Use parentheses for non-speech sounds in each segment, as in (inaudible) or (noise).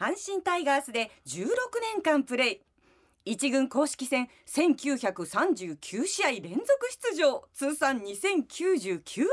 阪神タイガースで16年間プレー一軍公式戦1939試合連続出場。通算2099安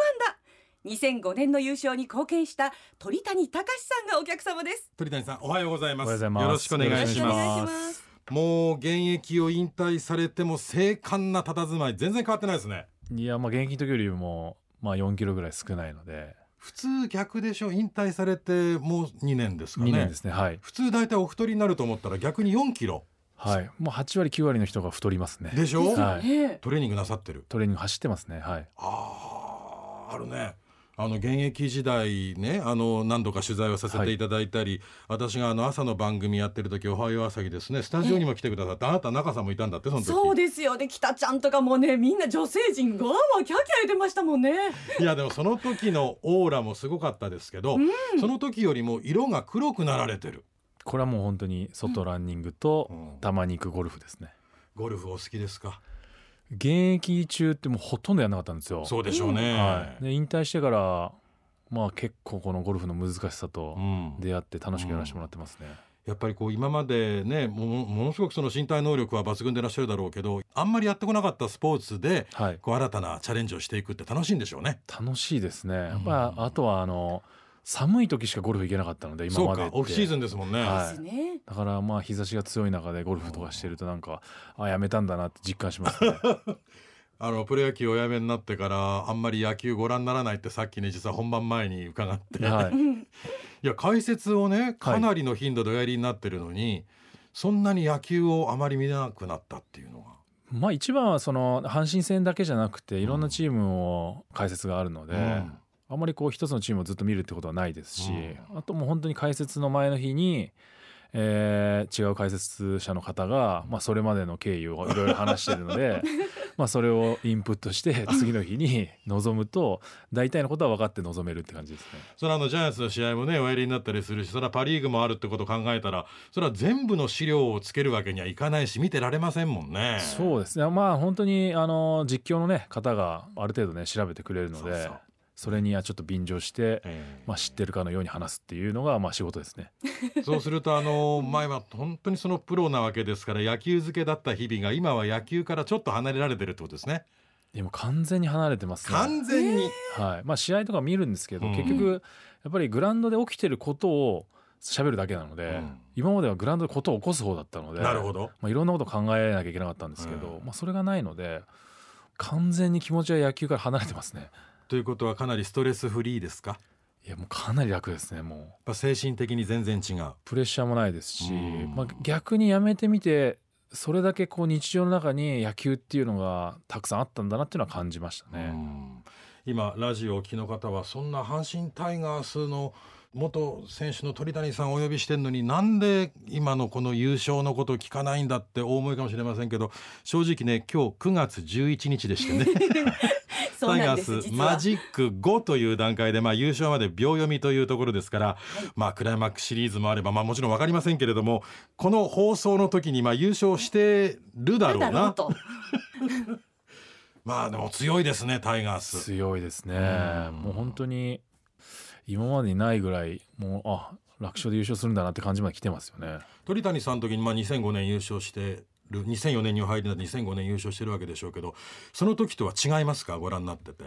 打。2005年の優勝に貢献した鳥谷隆さんがお客様です。鳥谷さんおはようございます。おはようございます。よろしくお願いします。もう現役を引退されても精悍な佇まい。全然変わってないですね。いやまあ現役の時よりもまあ4キロぐらい少ないので普通逆でしょ？引退されてもう2年ですかね。2年ですね。はい。普通大体お太りになると思ったら逆に4キロ。はい。もう8割9割の人が太りますね。でしょ、はい。ねトレーニングなさってる。トレーニング走ってますね。はい。あーあるねあの現役時代ねあの何度か取材をさせてい。ただいたり、私があの朝の番組やってる時「おはよう朝日」ですねスタジオにも来てくださってあなた中さんもいたんだってその時。そうですよ。で北ちゃんとかもねみんな女性陣がわキャーキャー言ってましたもんね。いやでもその時のオーラもすごかったですけど、その時よりも色が黒くなられてる。これはもう本当に外ランニングとうん。たまに行くゴルフですね。ゴルフお好きですか？現役中ってもうほとんどやんなかったんですよ。そうでしょうね、はい、で引退してからまあ結構このゴルフの難しさとうん。出会って楽しくやらせてもらってますね、やっぱりこう今までねものものすごくその身体能力は抜群でいらっしゃるだろうけどあんまりやってこなかったスポーツではい。こう新たなチャレンジをしていくって楽しいんでしょうね。楽しいですね。やっぱあとはあの寒い時しかゴルフ行けなかったので今までって。かオフシーズンですもんね。はい。だからまあ日差しが強い中でゴルフとかしてるとなんかあやめたんだなって実感しますね。(laughs) あのプロ野球お辞めになってからあんまり野球ご覧にならないってさっきね実は本番前に伺って、はい。う (laughs) んいや解説をねかなりの頻度でおやりになってるのに、そんなに野球をあまり見なくなったっていうのが。まあ一番はその阪神戦だけじゃなくていろんなチームを解説があるので、うんあんまりこう一つのチームをずっと見るってことはないですし、あともう本当に解説の前の日に、えー違う解説者の方が、まあ、それまでの経緯をいろいろ話してるので (laughs) まあそれをインプットして次の日に臨むと大体のことは分かって臨めるって感じですね。それはあのジャイアンツの試合もねおやりになったりするしそれはパ・リーグもあるってことを考えたらそれは全部の資料をつけるわけにはいかないし見てられませんもんね。そうですねまあ本当にあの実況のね方がある程度ね調べてくれるのでそうそうそれにはちょっと便乗して、ええまあ、知ってるかのように話すっていうのがまあ仕事ですね。(laughs) そうするとあの前は本当にそのプロなわけですから野球漬けだった日々が今は野球からちょっと離れられてるってことですね。でも完全に離れてますね。完全に、はいまあ、試合とか見るんですけど、うん結局やっぱりグラウンドで起きてることを喋るだけなので、うん今まではグラウンドでことを起こす方だったのでなるほど。まあ、いろんなこと考えなきゃいけなかったんですけど、うんまあ、それがないので完全に気持ちは野球から離れてますね。ということはかなりストレスフリーですか？いやもうかなり楽ですねもう。精神的に全然違う。プレッシャーもないですし、うん。まあ、逆にやめてみてそれだけこう日常の中に野球っていうのがたくさんあったんだなっていうのは感じましたね。うん。今ラジオをお聞きの方はそんな阪神タイガースの元選手の鳥谷さんをお呼びしてるのになんで今のこの優勝のことを聞かないんだってお思いかもしれませんけど正直ね今日9月11日でしてね (laughs) タイガースマジック5という段階で、まあ、優勝まで秒読みというところですから、まあ、クライマックスシリーズもあれば、まあ、もちろん分かりませんけれどもこの放送の時にまあ優勝してるだろうだろうなと。(laughs) まあでも強いですねタイガース。強いですね。うん。もう本当に今までにないぐらいもうあ楽勝で優勝するんだなって感じまで来てますよね。鳥谷さんの時にまあ2005年優勝してる。2004年に入りなって2005年優勝してるわけでしょうけどその時とは違いますか？ご覧になってて。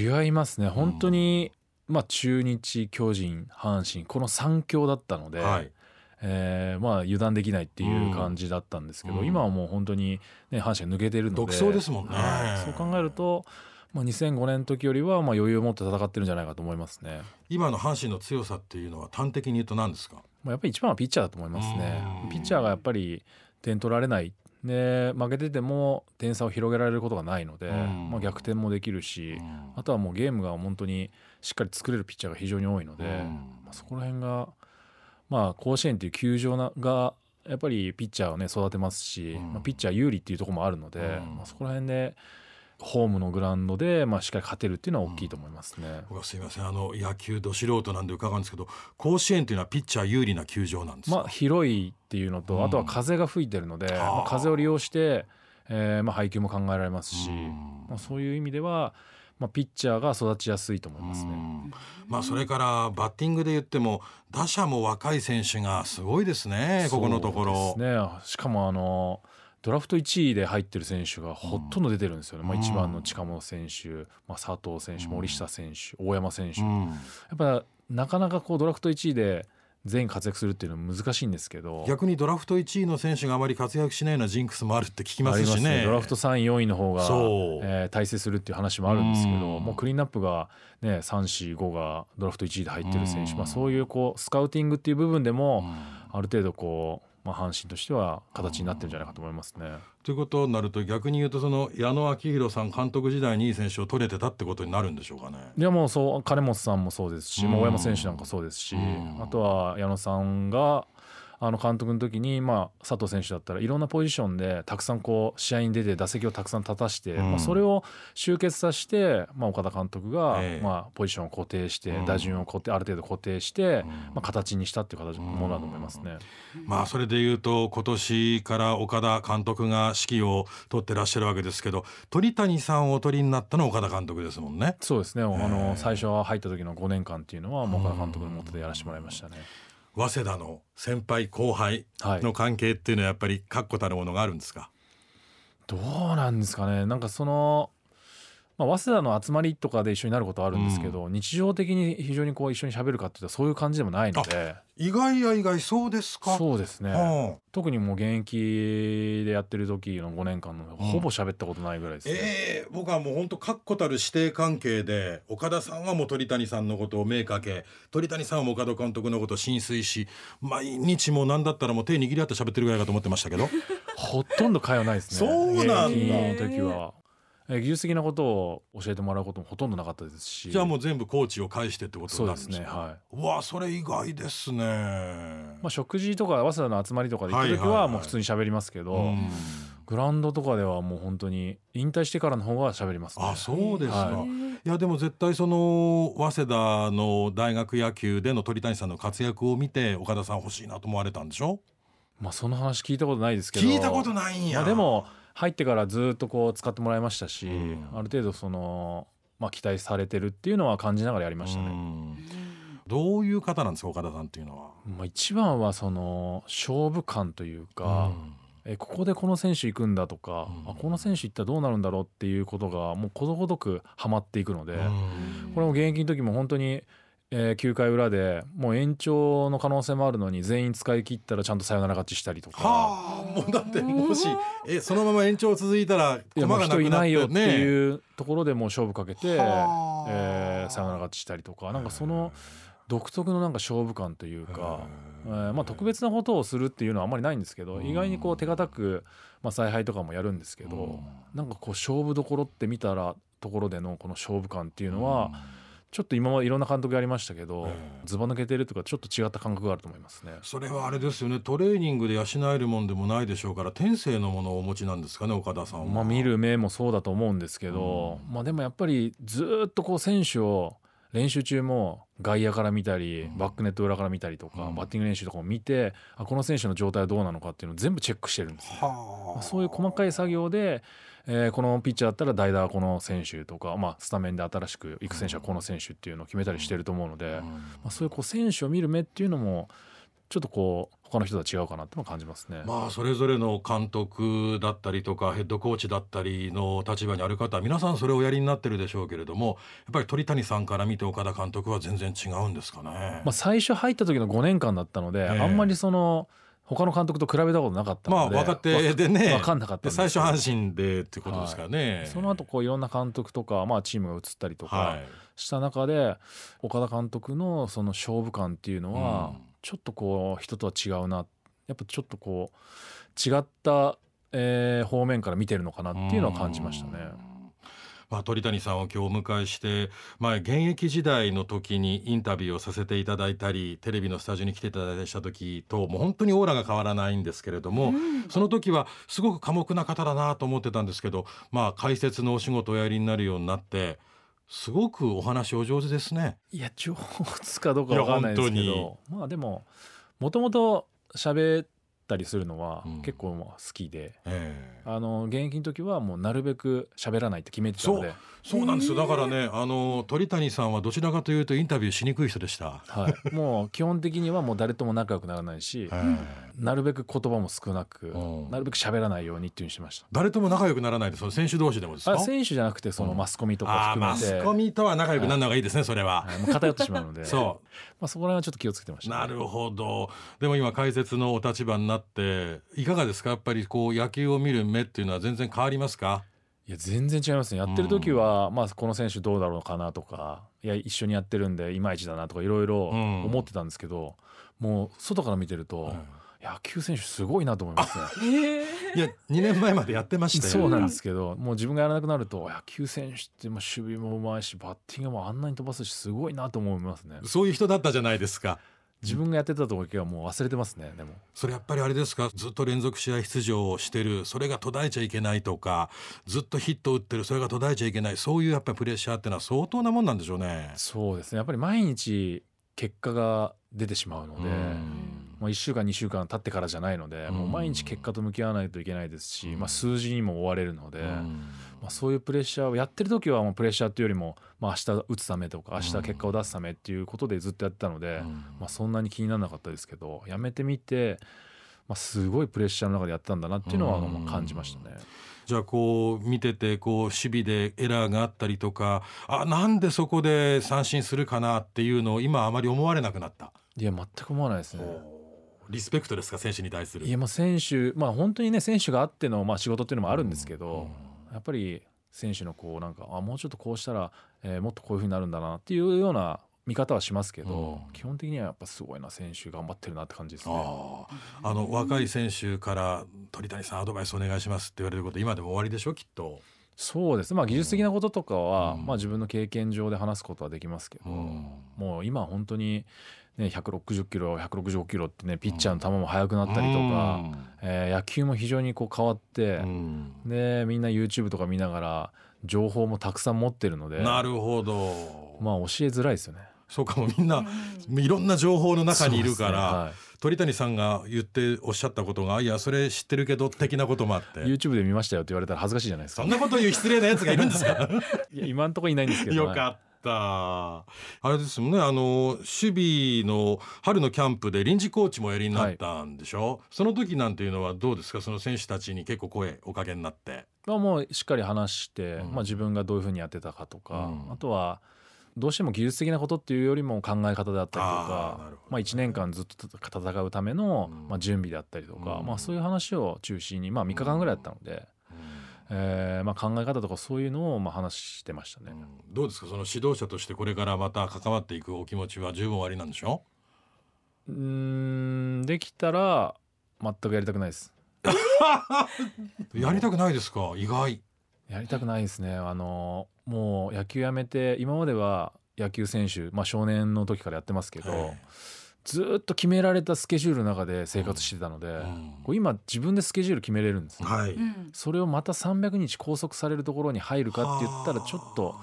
違いますね。本当に、まあ中日巨人阪神この3強だったので、はい。えーまあ油断できないっていう感じだったんですけど、うん。今はもう本当に、ね、阪神が抜けてるので独走ですもんね。はい。そう考えると、まあ、2005年の時よりはまあ余裕を持って戦ってるんじゃないかと思いますね。今の阪神の強さっていうのは端的に言うと何ですか？まあ、やっぱり一番はピッチャーだと思いますね。うん。ピッチャーがやっぱり点取られない。で負けてても点差を広げられることがないので、うん。まあ、逆転もできるし、あとはもうゲームが本当にしっかり作れるピッチャーが非常に多いので、うん。まあ、そこら辺が、まあ、甲子園っていう球場ながやっぱりピッチャーをね育てますし、うん。まあ、ピッチャー有利っていうところもあるので、うん。まあ、そこら辺でホームのグラウンドで、まあ、しっかり勝てるっていうのは大きいと思いますね。僕はすいません。あの野球ど素人なんで伺うんですけど甲子園というのはピッチャー有利な球場なんですか、まあ、広いっていうのと、うん。あとは風が吹いてるので、まあ、風を利用して、えーまあ、配球も考えられますし、うん。まあ、そういう意味では、まあ、ピッチャーが育ちやすいと思いますね。まあそれからバッティングで言っても打者も若い選手がすごいですねここのところ。ね、しかもあのドラフト1位で入ってる選手がほとんど出てるんですよね、うん、まあ、1番の近本選手、まあ、佐藤選手、森下選手、大山選手、うん、やっぱなかなかこうドラフト1位で全員活躍するっていうのは難しいんですけど。逆にドラフト1位の選手があまり活躍しないようなジンクスもあるって聞きますしね、ね、ドラフト3位4位の方が、えー、大成するっていう話もあるんですけどもうクリーンナップが、ね、345がドラフト1位で入ってる選手、まあ、そういうこうスカウティングっていう部分でもある程度こうまあ、阪神としては形になってるんじゃないかと思いますね。ということになると逆に言うとその矢野明宏さん監督時代にいい選手を取れてたってことになるんでしょうかね。いやもうそう金本さんもそうですし、大山選手なんかそうですし、あとは矢野さんがあの監督の時に、まあ、佐藤選手だったらいろんなポジションでたくさんこう試合に出て打席をたくさん立たして、うん、まあ、それを集結させて、まあ、岡田監督が、まあ、ポジションを固定して、打順を固定ある程度固定して、まあ、形にしたっていう形のものだと思いますね。まあ、それでいうと今年から岡田監督が指揮を取ってらっしゃるわけですけど鳥谷さんをお取りになったのは岡田監督ですもんね。そうですね。あの最初は入った時の5年間っていうのは岡田監督のもとでやらせてもらいましたね。早稲田の先輩後輩の関係っていうのはやっぱり確固たるものがあるんですか、どうなんですかね。なんかそのまあ、早稲田の集まりとかで一緒になることはあるんですけど、うん、日常的に非常にこう一緒に喋るかっていうとそういう感じでもないので。意外や意外そうですか？そうですね、はあ、特にもう現役でやってる時の5年間のほぼ喋ったことないぐらいですね、うん、えー、僕はもう本当確固たる師弟関係で岡田さんはもう鳥谷さんのことを目かけ鳥谷さんはも岡田監督のことを浸水し毎日も何だったらもう手握り合って喋ってるぐらいかと思ってましたけど。(laughs) ほとんど会話ないですね。そうなんだ。時は技術的なことを教えてもらうこともほとんどなかったですし。じゃあもう全部コーチを介してってことなんですね。はい。わそれ意外ですね。まあ食事とか早稲田の集まりとかで行く時はもう普通に喋りますけど、はいはいはい、グラウンドとかではもう本当に引退してからの方が喋ります、ね、あそうですか、はい、いやでも絶対その早稲田の大学野球での鳥谷さんの活躍を見て岡田さん欲しいなと思われたんでしょ？まあその話聞いたことないですけど。聞いたことないんや、まあ、でも入ってからずっとこう使ってもらいましたし、うん、ある程度その、まあ、期待されてるっていうのは感じながらやりましたね。どういう方なんですか岡田さんっていうのは？まあ、一番はその勝負感というか、うん、えここでこの選手行くんだとか、うん、あこの選手行ったらどうなるんだろうっていうことがもうことごとくはまっていくので、これも現役の時も本当にえー、9回裏でもう延長の可能性もあるのに全員使い切ったらちゃんとサヨナラ勝ちしたりとか。はあもうだってもしえそのまま延長続いたら駒がなくなって、いないよっていうところでもう勝負かけて、えー、サヨナラ勝ちしたりとか。なんかその独特のなんか勝負感というか、えー、まあ特別なことをするっていうのはあんまりないんですけど意外にこう手堅く、まあ、采配とかもやるんですけどなんかこう勝負どころって見たらところでのこの勝負感っていうのは。ちょっと今までいろんな監督やりましたけど、ずば抜けてるとかちょっと違った感覚があると思いますね。それはあれですよね。トレーニングで養えるもんでもないでしょうから天性のものをお持ちなんですかね岡田さんは。まあ、見る目もそうだと思うんですけど、うん、まあ、でもやっぱりずっとこう選手を練習中も外野から見たりバックネット裏から見たりとか、バッティング練習とかも見てあこの選手の状態はどうなのかっていうのを全部チェックしてるんです、ね、まあ、そういう細かい作業でえー、このピッチャーだったら代打はこの選手とか、まあ、スタメンで新しく行く選手はこの選手っていうのを決めたりしてると思うので、まあ、そういうこう選手を見る目っていうのもちょっとこう他の人とは違うかなって感じますね。まあそれぞれの監督だったりとかヘッドコーチだったりの立場にある方皆さんそれをおやりになってるでしょうけれどもやっぱり鳥谷さんから見て岡田監督は全然違うんですかね？まあ最初入った時の5年間だったので、えー、あんまりその。他の監督と比べたことなかったので、まあ、若手でね。分かんなかった最初阪神でってことですからね、はい、その後こういろんな監督とか、まあ、チームが移ったりとかした中で、はい、岡田監督のその勝負感っていうのは、ちょっとこう人とは違うな。やっぱちょっとこう違った、えー、方面から見てるのかなっていうのは感じましたね。まあ、鳥谷さんを今日お迎えして、まあ、現役時代の時にインタビューをさせていただいたりテレビのスタジオに来ていただいたりした時ともう本当にオーラが変わらないんですけれども、うん、その時はすごく寡黙な方だなと思ってたんですけど、まあ、解説のお仕事をおやりになるようになってすごくお話お上手ですね。いや上手かどうかわかんないですけどまあでももともと喋っったりするのはうん。結構まあ好きで、ええ。あの現役の時はもうなるべく喋らないって決めてたので、そうなんですよ。だからねあの鳥谷さんはどちらかというとインタビューしにくい人でした。はい、もう基本的にはもう誰とも仲良くならないし、なるべく言葉も少なく、うん。なるべく喋らないようにっていうふうにしました。誰とも仲良くならないでその選手同士でもですか？あ選手じゃなくてそのマスコミとかあーマ含めて、スコミとは仲良くなるのがいいですね、それは。はい。もう偏ってしまうので。(laughs) そまあ、そこら辺はちょっと気をつけてました、うなるほど。でも今解説のお立場になっていかがですか？やっぱりこう野球を見る目っていうのは全然変わりますか？いや全然違いますね。やってる時は、まあ、この選手どうだろうかなとかいや一緒にやってるんでいまいちだなとかいろいろうん。思ってたんですけど、もう外から見てると、野球選手すごいなと思いますね。(laughs) いや2年前までやってましたよ。そうなんですけどもう自分がやらなくなると野球選手ってまあ守備もうまいしバッティングもあんなに飛ばすしすごいなと思いますね。そういう人だったじゃないですか自分がやってた時はもう忘れてますねでも。それやっぱりあれですか？ずっと連続試合出場をしてるそれが途絶えちゃいけないとかずっとヒット打ってるそれが途絶えちゃいけないそういうやっぱりプレッシャーってのは相当なもんなんでしょうね。そうですね。やっぱり毎日結果が出てしまうので、まあ、1週間2週間経ってからじゃないので、うんもう毎日結果と向き合わないといけないですし、まあ、数字にも追われるので、うんまあ、そういうプレッシャーをやってる時はもうプレッシャーっていうよりも、まあ、明日打つためとか明日結果を出すためっていうことでずっとやってたので、まあ、そんなに気にならなかったですけどやめてみて、まあ、すごいプレッシャーの中でやってたんだなっていうのはうんまあ感じましたね。じゃあこう見ててこう守備でエラーがあったりとかあなんでそこで三振するかなっていうのを今あまり思われなくなった？いや全く思わないですね。リスペクトですか選手に対する。いやまあ選手まあ本当にね選手があってのまあ仕事っていうのもあるんですけど、やっぱり選手のこうなんかあもうちょっとこうしたら、えーもっとこういうふうになるんだなっていうような見方はしますけど、うん。基本的にはやっぱすごいな選手頑張ってるなって感じですね。あの若い選手から鳥谷さんアドバイスお願いしますって言われること今でも終わりでしょきっと。そうです。まあ技術的なこととかは、うん。まあ自分の経験上で話すことはできますけど、もう今本当にね160キロ165キロってねピッチャーの球も速くなったりとか、えー野球も非常にこう変わってう、ん。でみんな YouTube とか見ながら情報もたくさん持ってるのでなるほど。まあ教えづらいですよね。そうかもみんないろんな情報の中にいるから、ね。はい。鳥谷さんが言っておっしゃったことがいやそれ知ってるけど的なこともあって。YouTube で見ましたよって言われたら恥ずかしいじゃないですか。そん。なこと言う失礼なやつがいるんですか？(laughs) いや今んとこいないんですけど、よかった。あれですもんね。あの守備の春のキャンプで臨時コーチもやりになったんでしょ、その時なんていうのはどうですか？その選手たちに結構声おかけになって。まあ、もうしっかり話して、うん。まあ、自分がどういうふうにやってたかとか、うん。あとはどうしても技術的なことっていうよりも考え方であったりとかまあ、1年間ずっと戦うための、うん。まあ、準備であったりとか、うん。まあ、そういう話を中心に、まあ、3日間ぐらいだったので、えーまあ、考え方とかそういうのをまあ話してましたね。うんどうですか？その指導者としてこれからまた関わっていくお気持ちは十分おありなんでしょ？うーんできたら全くやりたくないです。(laughs) やりたくないですか？意外やりたくないですね。あのもう野球やめて今までは野球選手、まあ、少年の時からやってますけど、はいずーっと決められたスケジュールの中で生活してたので、ん。こう今自分でスケジュール決めれるんですね、はい、うん。それをまた300日拘束されるところに入るかって言ったらちょっと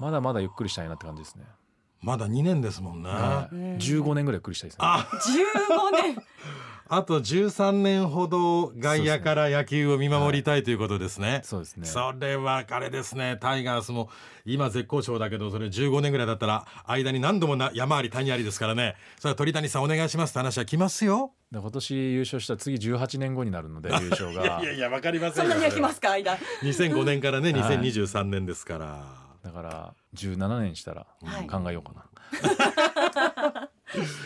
まだまだゆっくりしたいなって感じですね、まだ2年ですもんね、はい。うん。15年ぐらいゆっくりしたいですね。あ。15年あと13年ほど外野から野球を見守りたいということですね。そうですね。それはあれですね。タイガースも今絶好調だけどそれ15年ぐらいだったら間に何度もな山あり谷ありですからね。それは鳥谷さんお願いします。って話は来ますよ。で今年優勝したら次18年後になるので (laughs) 優勝が。いやいやわかりませそんんよなに焼きますか？間。2005年からねはい。2023年ですから。だから17年したらはい。考えようかな、い (laughs)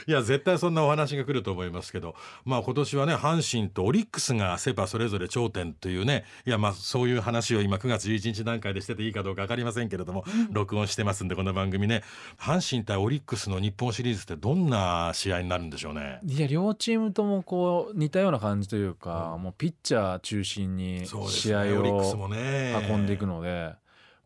や絶対そんなお話が来ると思いますけど。まあ今年はね阪神とオリックスがセ・パそれぞれ頂点というね。いやまあそういう話を今9月11日段階でしてていいかどうか分かりませんけれども、録音してますんでこの番組ね。阪神対オリックスの日本シリーズってどんな試合になるんでしょうね。いや両チームともこう似たような感じというか、もうピッチャー中心に試合を運んでいくので、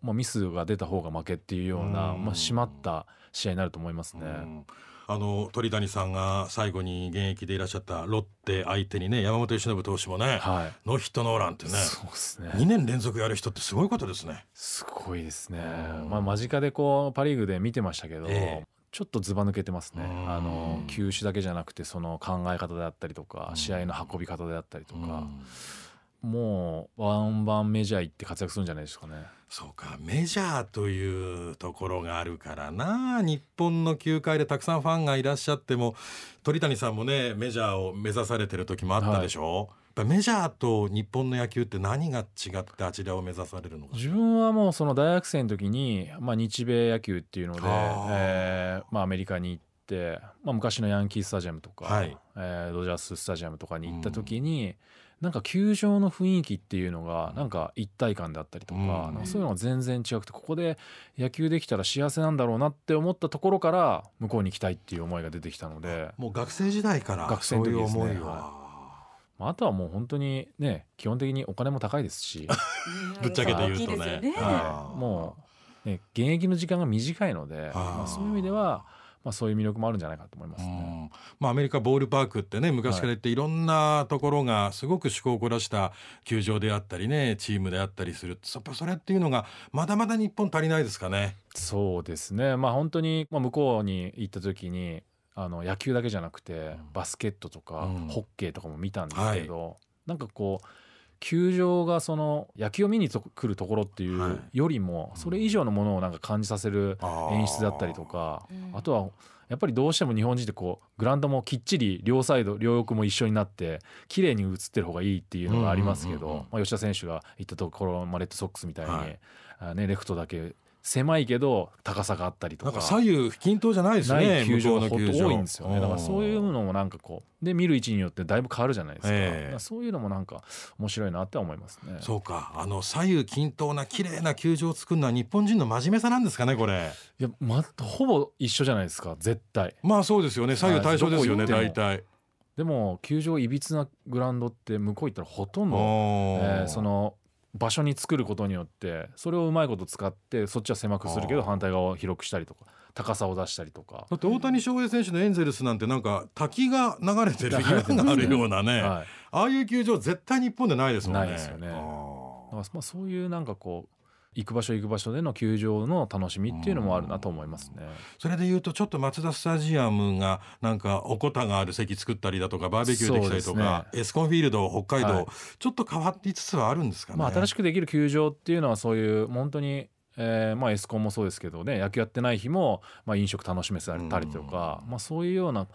まあ、ミスが出た方が負けっていうような、うん。まあ、締まった試合になると思いますね。うんあの鳥谷さんが最後に現役でいらっしゃったロッテ相手にね山本由伸投手もね、はい。ノーヒットノーランってねそうですね。2年連続やる人ってすごいことですね。すごいですね。うん、まあ、間近でこうパ・リーグで見てましたけど、ええ。ちょっとずば抜けてますね。うん。あの球種だけじゃなくてその考え方であったりとかうん。試合の運び方であったりとか。うんもうワンバンメジャー行って活躍するんじゃないですかね。そうか。メジャーというところがあるからな。日本の球界でたくさんファンがいらっしゃっても鳥谷さんもねメジャーを目指されてる時もあったでしょ、やっぱメジャーと日本の野球って何が違ってあちらを目指されるのか自分はもうその大学生の時に、まあ、日米野球っていうので、えーまあ、アメリカに行まあ、昔のヤンキースタジアムとか、はい。えードジャーススタジアムとかに行った時に、なんか球場の雰囲気っていうのがなんか一体感であったりとか,、うんなんかそういうのが全然違くてここで野球できたら幸せなんだろうなって思ったところから向こうに行きたいっていう思いが出てきたので、もう学生時代から学生の時ですねそういう思いは、まあ、あとはもう本当にね基本的にお金も高いですし。(laughs) ぶっちゃけて言うとね。ね。はい、もう、ね、現役の時間が短いので、まあ、そういう意味では、まあ、そういう魅力もあるんじゃないかと思いますうね。ん。まあ、アメリカボールパークってね昔から言っていろんなところがすごく趣向を凝らした球場であったりねチームであったりする。やっぱそれっていうのがまだまだ日本足りないですかね。そうですね、まあ、本当に、まあ、向こうに行った時にあの野球だけじゃなくてバスケットとか、うん。ホッケーとかも見たんですけど、なんかこう球場がその野球を見にと来るところっていはい。うよりもそれ以上のものをなんか感じさせる演出だったりとかうん。あとはやっぱりどうしても日本人ってこうグラウンドもきっちり両サイド両翼も一緒になって綺麗に映ってる方がいいっていうのがありますけどまあ吉田選手が行ったところ、まあ、レッドソックスみたいに、はい。あね、レフトだけ狭いけど高さがあったりとか。なんか左右均等じゃないですなねい球場のほんと多いんですよね。だからそういうののもなんかこうで見る位置によってだいぶ変わるじゃないですか,、ええ。だからそういうのもなんか面白いなって思いますね。そうか。あの左右均等な綺麗な球場を作るのは日本人の真面目さなんですかねこれ。いや、ま、ほぼ一緒じゃないですか。絶対。まあそうですよね。左右対称ですよね大体。でも球場いびつなグラウンドって向こう行ったらほとんど、えーその場所に作ることによってそれをうまいこと使ってそっちは狭くするけど反対側を広くしたりとか高さを出したりとか、だって大谷翔平選手のエンゼルスなんてなんか滝が流れてる岩があるようなね、はい、ああいう球場絶対日本でないですもんね。ないですよね。まあそういうなんかこう行く場所行く場所での球場の楽しみっていうのもあるなと思いますね。それで言うとちょっとマツダスタジアムがなんかおこたがある席作ったりだとかバーベキューできたりとか、エスコンフィールド北海道、はいちょっと変わっていつつはあるんですかね。まあ、新しくくできる球場っていうのはそういう本当に、えーまあ、エスコンもそうですけどね野球やってない日も、まあ、飲食楽しめたりとか、まあ、そういうような、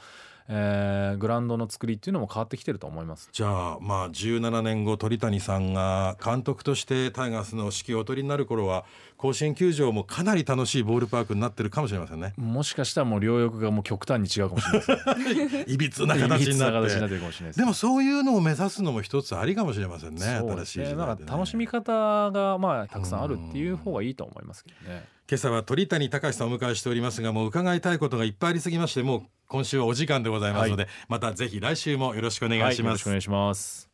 えーグラウンドの作りっていうのも変わってきてると思います。じゃあまあ17年後鳥谷さんが監督としてタイガースの指揮をお取りになる頃は甲子園球場もかなり楽しいボールパークになってるかもしれませんね。もしかしたらもう両翼がもう極端に違うかもしれないです。いびつな形になってて。るかもしれないでもそういうのを目指すのも一つありかもしれませんね。そう新。しい時代ね。楽しみ方がまあたくさんあるっていう方がいいと思いますけどね。今朝は鳥谷隆さんをお迎えしておりますがもう伺いたいことがいっぱいありすぎましてもう今週はお時間でございますので、またぜひ来週もよろしくお願いします、はいよろしくお願いします。